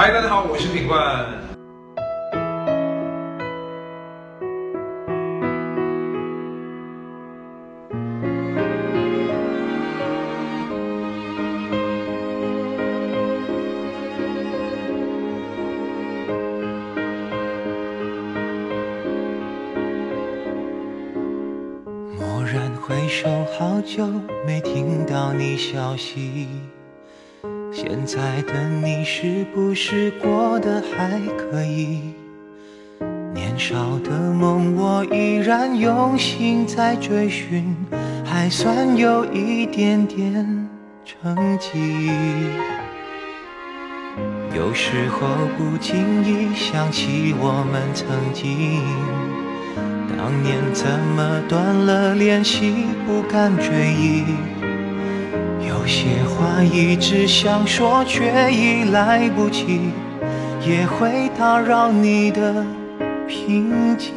嗨，大家好，我是品冠。蓦然回首，好久没听到你消息。现在的你是不是过得还可以？年少的梦，我依然用心在追寻，还算有一点点成绩。有时候不经意想起我们曾经，当年怎么断了联系，不敢追忆。有些话一直想说，却已来不及，也会打扰你的平静。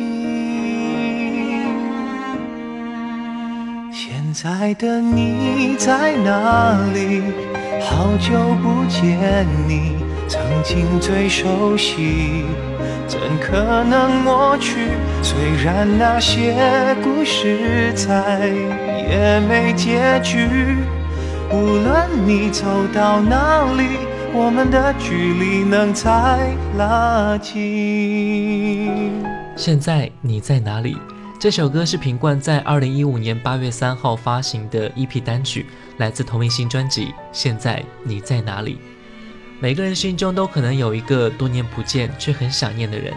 现在的你在哪里？好久不见你，曾经最熟悉，怎可能抹去？虽然那些故事再也没结局。无论你走到哪里，我们的距离能再拉近。现在你在哪里？这首歌是品冠在二零一五年八月三号发行的 EP 单曲，来自同名新专辑《现在你在哪里》。每个人心中都可能有一个多年不见却很想念的人，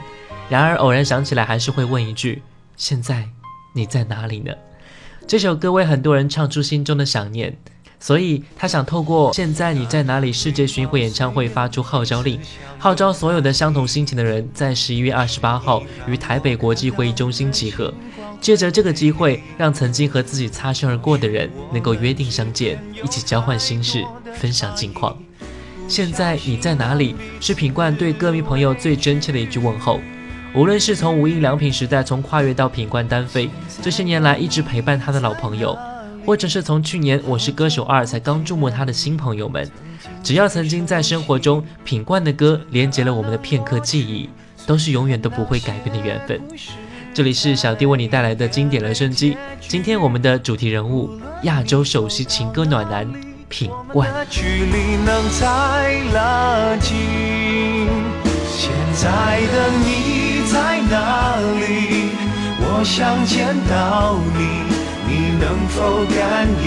然而偶然想起来，还是会问一句：现在你在哪里呢？这首歌为很多人唱出心中的想念。所以他想透过现在你在哪里世界巡回演唱会发出号召令，号召所有的相同心情的人在十一月二十八号于台北国际会议中心集合，借着这个机会，让曾经和自己擦身而过的人能够约定相见，一起交换心事，分享近况。现在你在哪里？是品冠对歌迷朋友最真切的一句问候。无论是从无印良品时代，从跨越到品冠单飞，这些年来一直陪伴他的老朋友。或者是从去年《我是歌手二》才刚注目他的新朋友们，只要曾经在生活中品冠的歌连接了我们的片刻记忆，都是永远都不会改变的缘分。这里是小弟为你带来的经典留声机，今天我们的主题人物亚洲首席情歌暖男品冠。距离能再拉近，现在的你在哪里？我想见到你。能否感应？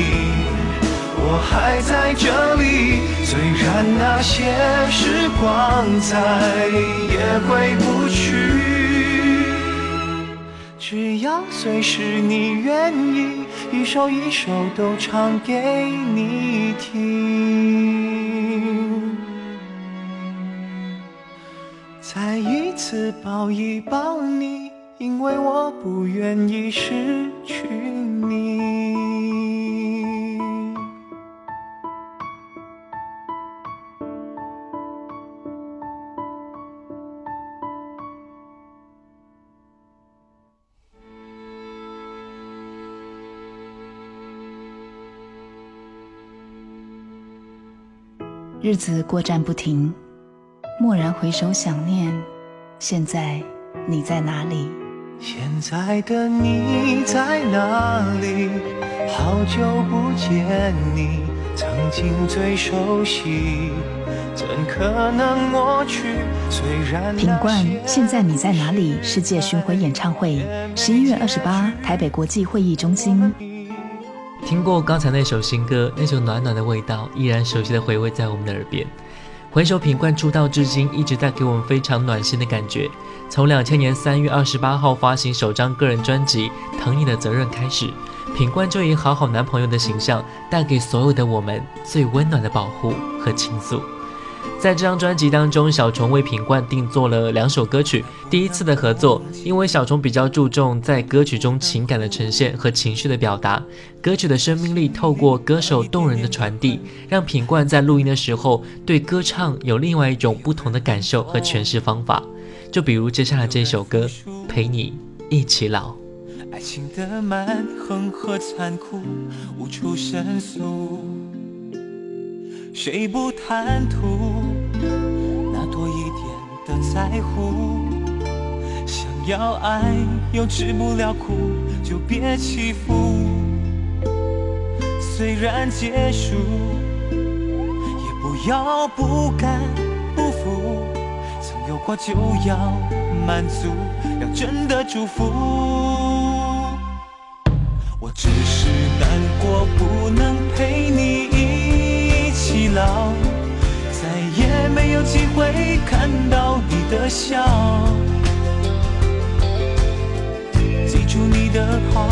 我还在这里，虽然那些时光再也回不去，只要随时你愿意，一首一首都唱给你听，再一次抱一抱你。因为我不愿意失去你。日子过站不停，蓦然回首，想念。现在你在哪里？现在的你在哪里？好久不见你，曾经最熟悉，怎可能抹去？虽然品冠，现在你在哪里？世界巡回演唱会，十一月二十八，台北国际会议中心。听过刚才那首新歌，那种暖暖的味道，依然熟悉的回味在我们的耳边。回首品冠出道至今，一直带给我们非常暖心的感觉。从两千年三月二十八号发行首张个人专辑《疼你的责任》开始，品冠就以好好男朋友的形象，带给所有的我们最温暖的保护和倾诉。在这张专辑当中，小虫为品冠定做了两首歌曲。第一次的合作，因为小虫比较注重在歌曲中情感的呈现和情绪的表达，歌曲的生命力透过歌手动人的传递，让品冠在录音的时候对歌唱有另外一种不同的感受和诠释方法。就比如接下来这首歌《陪你一起老》。爱情的蛮横和残酷无处申诉，谁不贪图那多一点的？在乎。想要爱又吃不了苦，就别欺负。虽然结束，也不要不甘不服。曾有过就要满足，要真的祝福。我只是难过，不能陪你一老，再也没有机会看到你的笑。记住你的好，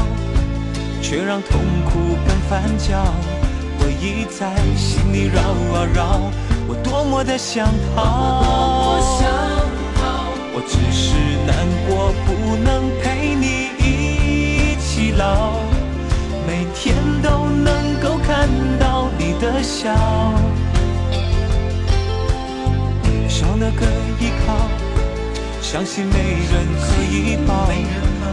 却让痛苦更翻搅，回忆在心里绕啊绕，我多么的想逃。我只是难过，不能陪你一起老，每天都能够看到你的笑，少了个依靠，相信没人可以抱，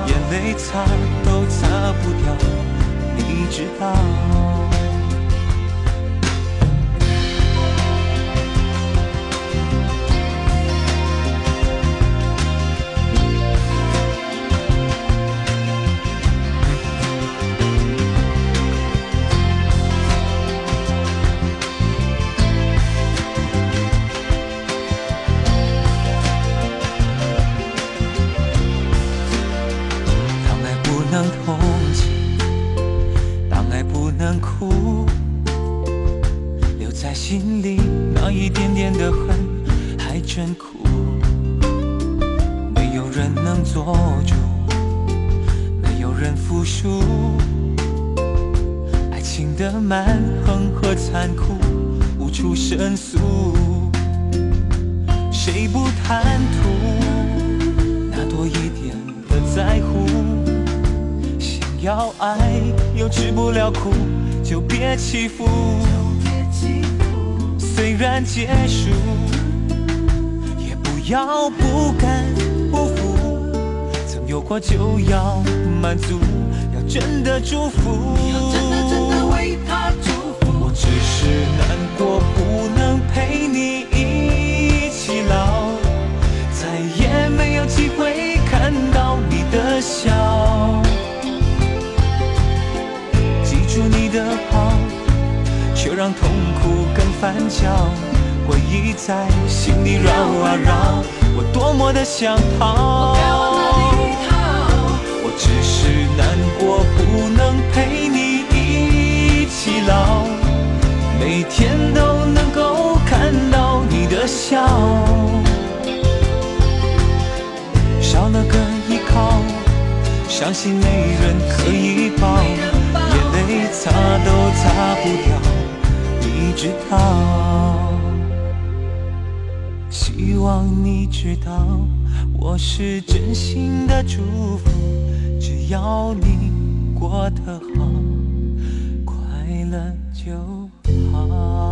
眼泪擦都擦不掉，你知道。做主，没有人服输。爱情的蛮横和残酷，无处申诉。谁不贪图那多一点的在乎？想要爱又吃不了苦，就别欺负。虽然结束，也不要不甘。有过就要满足，要真的祝福。我只是难过，不能陪你一起老，再也没有机会看到你的笑。记住你的好。却让痛苦更翻搅，回忆在心里绕啊绕，我多么的想逃。难过，不能陪你一起老，每天都能够看到你的笑，少了个依靠，相信没人可以抱，眼泪擦都擦不掉。你知道，希望你知道，我是真心的祝福，只要你过得好，快乐就好。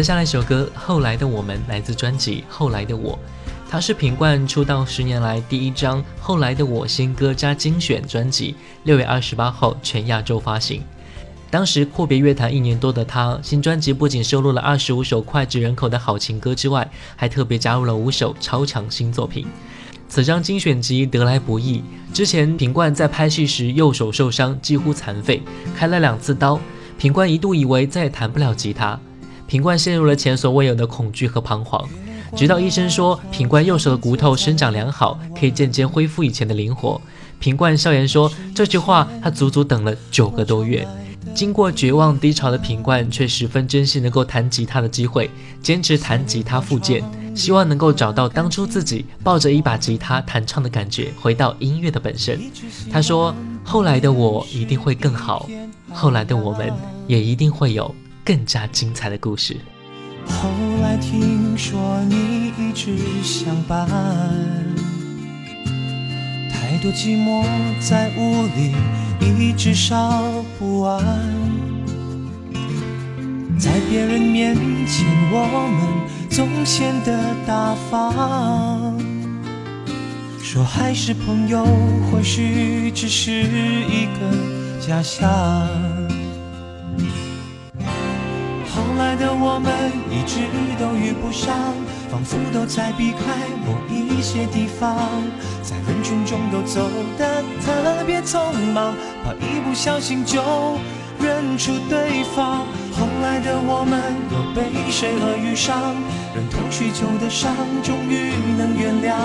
接下来一首歌《后来的我们》来自专辑《后来的我》，它是品冠出道十年来第一张《后来的我》新歌加精选专辑，六月二十八号全亚洲发行。当时阔别乐坛一年多的他，新专辑不仅收录了二十五首脍炙人口的好情歌之外，还特别加入了五首超强新作品。此张精选集得来不易，之前品冠在拍戏时右手受伤，几乎残废，开了两次刀，品冠一度以为再也弹不了吉他。品冠陷入了前所未有的恐惧和彷徨，直到医生说品冠右手的骨头生长良好，可以渐渐恢复以前的灵活。品冠笑言说这句话他足足等了九个多月。经过绝望低潮的品冠却十分珍惜能够弹吉他的机会，坚持弹吉他复健。希望能够找到当初自己抱着一把吉他弹唱的感觉，回到音乐的本身。他说：“后来的我一定会更好，后来的我们也一定会有更加精彩的故事。”后来听说你一直相伴，太多寂寞在屋里一直烧不完，在别人面前我们总显得大方，说还是朋友，或许只是一个假象。来的我们一直都遇不上，仿佛都在避开某一些地方，在人群中都走得特别匆忙，怕一不小心就认出对方。后来的我们又被谁恶遇上，忍痛许久的伤，终于能原谅，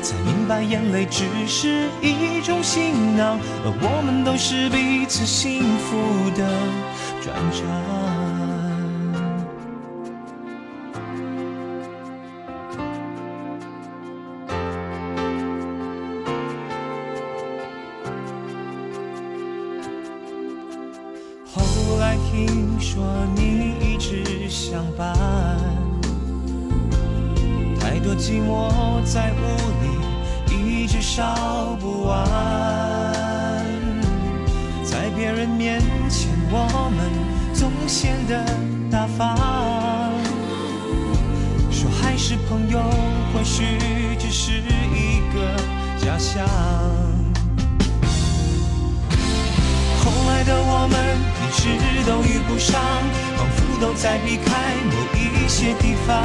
才明白眼泪只是一种行囊，而我们都是彼此幸福的转场。不上，仿佛都在避开某一些地方，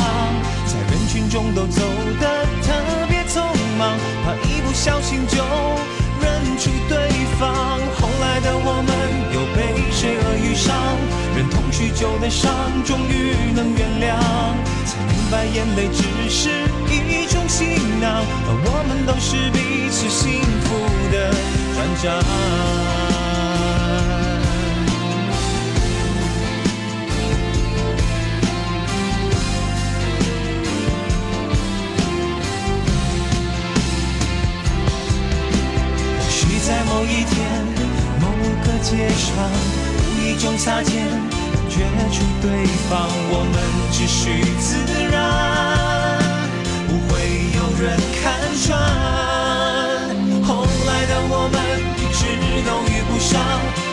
在人群中都走得特别匆忙，怕一不小心就认出对方。后来的我们又被谁而遇上？忍痛许久的伤，终于能原谅，才明白眼泪只是一种行囊，而我们都是彼此幸福的转账。街上，无意中擦肩。感觉出对方，我们只需自然，不会有人看穿。后来的我们一直都遇不上，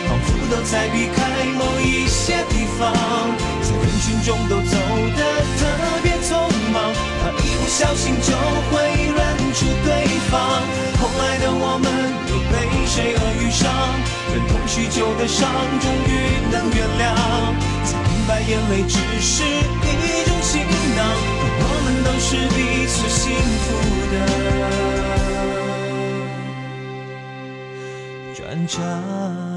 仿佛都在避开某一些地方，在人群中都走得特别匆忙，怕一不小心就会认出对方。后来的我们又被谁而遇上？忍痛许久的伤，终于能原谅。才明白眼泪只是一种行囊，我们都是彼此幸福的转账。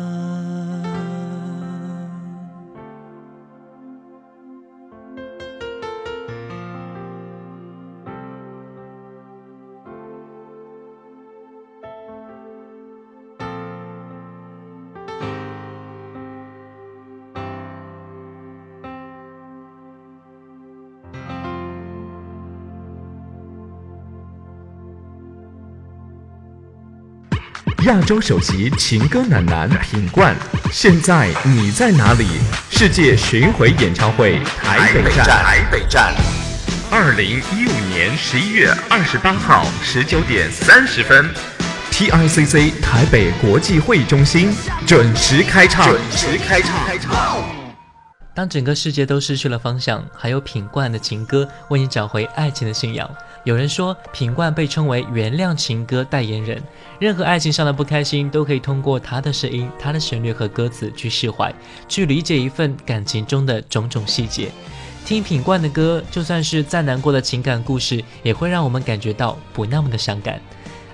亚洲首席情歌暖男品冠，现在你在哪里？世界巡回演唱会台北站，台北站，二零一五年十一月二十八号十九点三十分，TICC 台北国际会议中心准时开唱，准时开唱。当整个世界都失去了方向，还有品冠的情歌为你找回爱情的信仰。有人说，品冠被称为原谅情歌代言人，任何爱情上的不开心都可以通过他的声音、他的旋律和歌词去释怀，去理解一份感情中的种种细节。听品冠的歌，就算是再难过的情感故事，也会让我们感觉到不那么的伤感。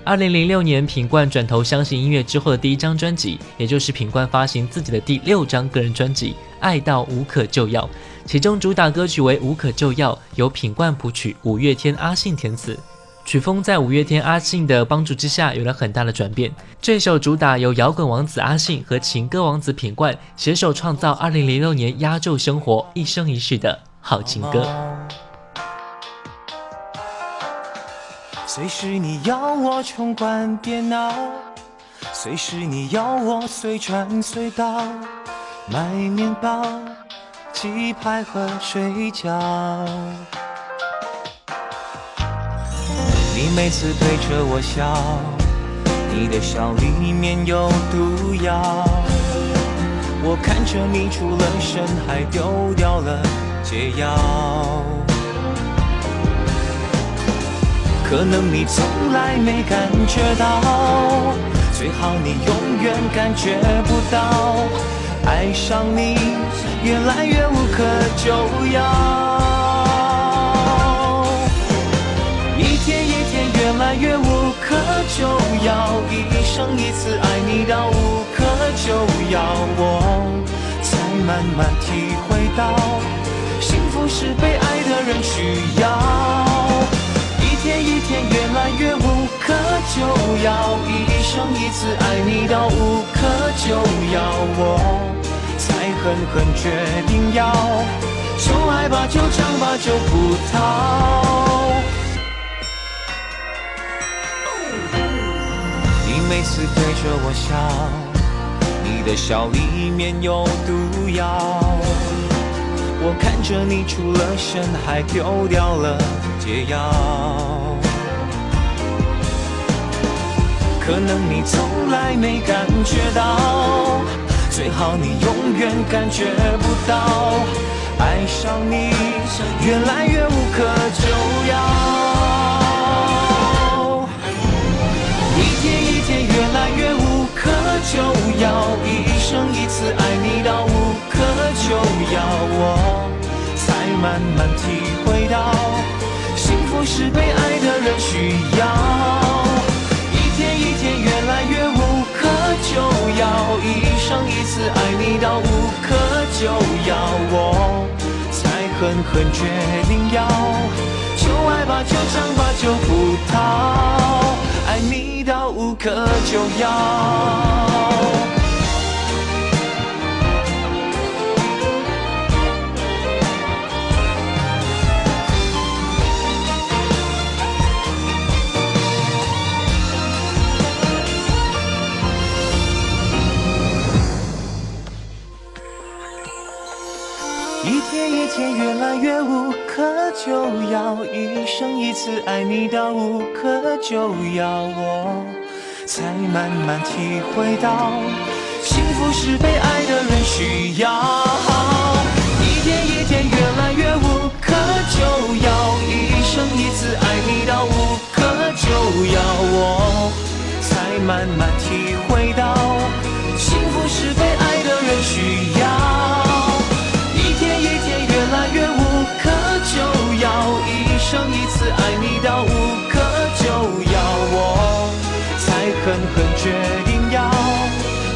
二零零六年，品冠转投相信音乐之后的第一张专辑，也就是品冠发行自己的第六张个人专辑《爱到无可救药》，其中主打歌曲为《无可救药》，由品冠谱曲，五月天阿信填词。曲风在五月天阿信的帮助之下有了很大的转变。这首主打由摇滚王子阿信和情歌王子品冠携手创造，二零零六年压轴生活一生一世的好情歌。随时你要我冲关电脑，随时你要我随传随到，买面包、鸡排和水饺。你每次对着我笑，你的笑里面有毒药。我看着你出了神，还丢掉了解药。可能你从来没感觉到，最好你永远感觉不到，爱上你越来越无可救药，一天一天越来越无可救药，一生一次爱你到无可救药，我才慢慢体会到，幸福是被爱的人需要。一天一天越来越无可救药，一生一次爱你到无可救药，我才狠狠决定要，就爱吧就唱吧就不逃。你每次对着我笑，你的笑里面有毒药，我看着你出了神，还丢掉了解药。可能你从来没感觉到，最好你永远感觉不到，爱上你越来越无可救药，一天一天越来越无可救药，一生一次爱你到无可救药，我才慢慢体会到，幸福是被爱的人到无可救药，我才狠狠决定要，就爱吧就唱吧就不逃，爱你到无可救药。越无可救药，一生一次爱你到无可救药，我才慢慢体会到，幸福是被爱的人需要。一天一天越来越无可救药，一生一次爱你到无可救药，我才慢慢生一次爱你到无可救药，我才狠狠决定要，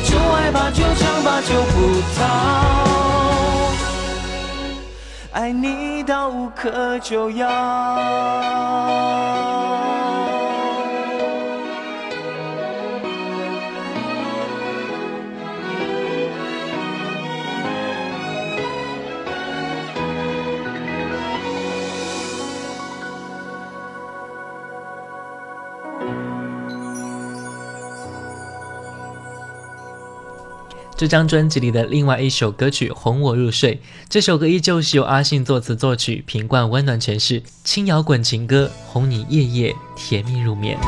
就爱吧就唱吧就不逃，爱你到无可救药。这张专辑里的另外一首歌曲《哄我入睡》，这首歌依旧是由阿信作词作曲，平冠温暖诠释，轻摇滚情歌，哄你夜夜甜蜜入眠。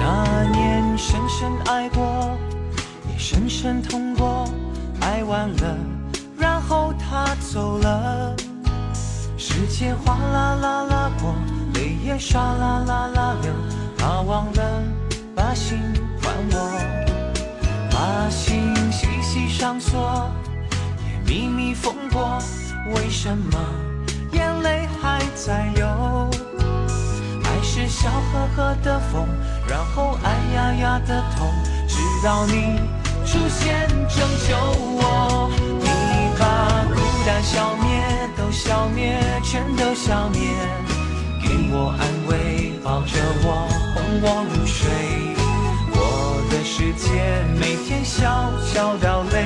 那年深深爱过，也深深痛过，爱完了，然后他走了，时间哗啦啦啦过，泪也唰啦啦啦流。他忘了把心还我，把心细细上锁，也秘密封过。为什么眼泪还在流？爱是笑呵呵的风，然后哎呀呀的痛，直到你出现拯救我。你把孤单消灭，都消灭，全都消灭，给我安慰，抱着我。我入睡，我的世界每天小小到累，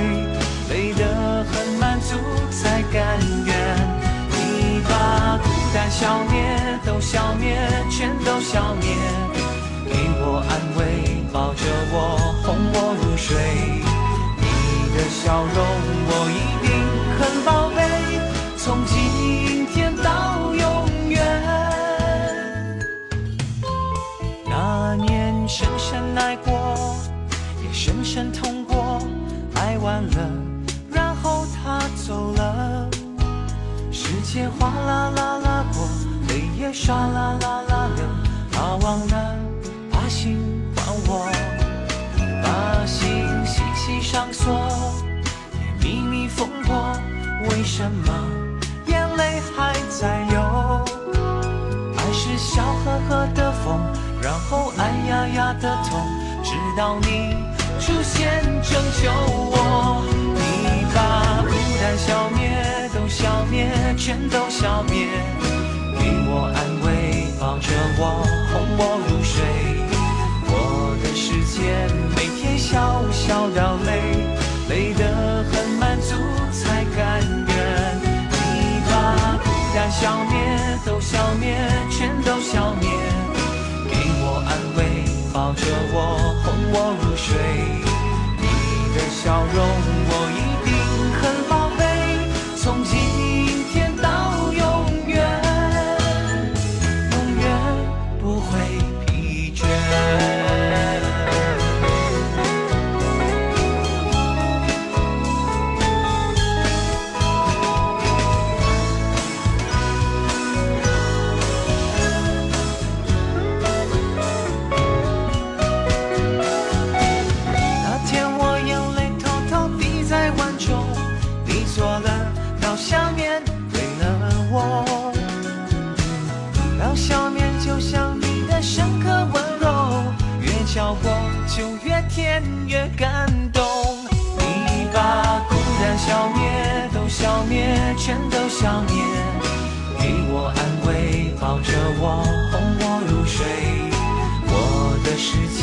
累得很满足才甘愿。你把孤单消灭，都消灭，全都消灭。给我安慰，抱着我，哄我入睡。你的笑容，爱过，也深深痛过，爱完了，然后他走了。时间哗啦啦啦过，泪也唰啦啦啦流。他忘了把心还我，把心细细上锁，也密密封过。为什么眼泪还在流？爱是笑呵呵的风，然后哎呀呀的痛，直到你出现拯救我。你把孤单消灭，都消灭，全都消灭。给我安慰，抱着我，哄我入睡。我的世界每天小小掉泪，累得很满足才甘愿。你把孤单消灭，笑过就越甜越感动。你把孤单消灭，都消灭，全都消灭，给我安慰，抱着我，哄我入睡。我的世界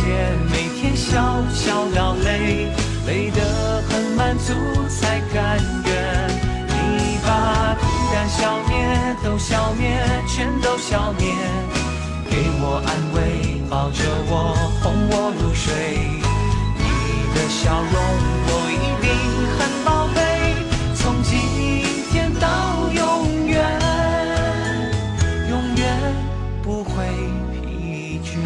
每天小小掉泪，累得很满足才甘愿。你把孤单消灭，都消灭，全都消灭。给我安慰，抱着我，笑容，我一定很宝贝。从今天到永远，永远不会疲倦。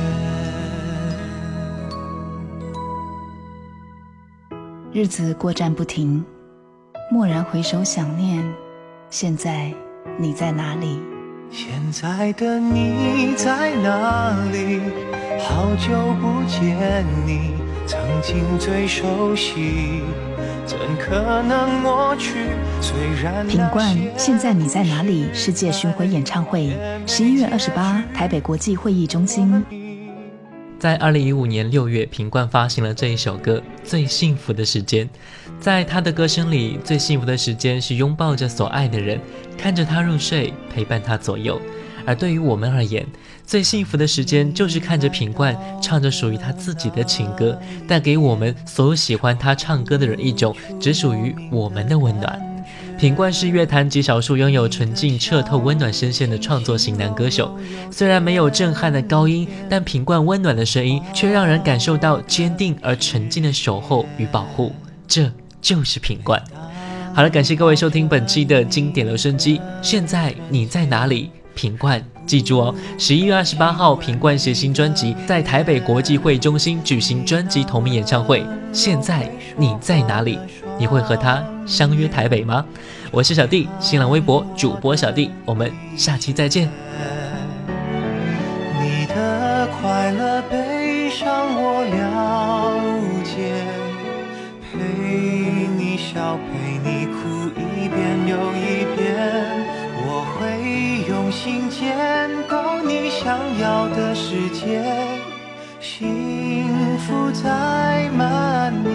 日子过站不停，蓦然回首想念，现在你在哪里？现在的你在哪里？好久不见你，曾经最熟悉，怎可能抹去？虽然品冠，现在你在哪里？世界巡回演唱会，十一月二十八，台北国际会议中心。在二零一五年六月，品冠发行了这一首歌《最幸福的时间》。在他的歌声里，最幸福的时间是拥抱着所爱的人，看着他入睡，陪伴他左右。而对于我们而言，最幸福的时间就是看着品冠唱着属于他自己的情歌，带给我们所有喜欢他唱歌的人一种只属于我们的温暖。品冠是乐坛极少数拥有纯净彻透温暖声线的创作型男歌手。虽然没有震撼的高音，但品冠温暖的声音却让人感受到坚定而沉静的守候与保护。这就是品冠。好了，感谢各位收听本期的经典留声机。现在你在哪里？品冠，记住哦，十一月二十八号，品冠携新专辑在台北国际会中心举行专辑同名演唱会。现在你在哪里？你会和他相约台北吗？我是小弟，新浪微博主播小弟，我们下期再见。够你想要的世界，幸福在蔓延。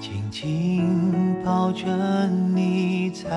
紧紧抱着你在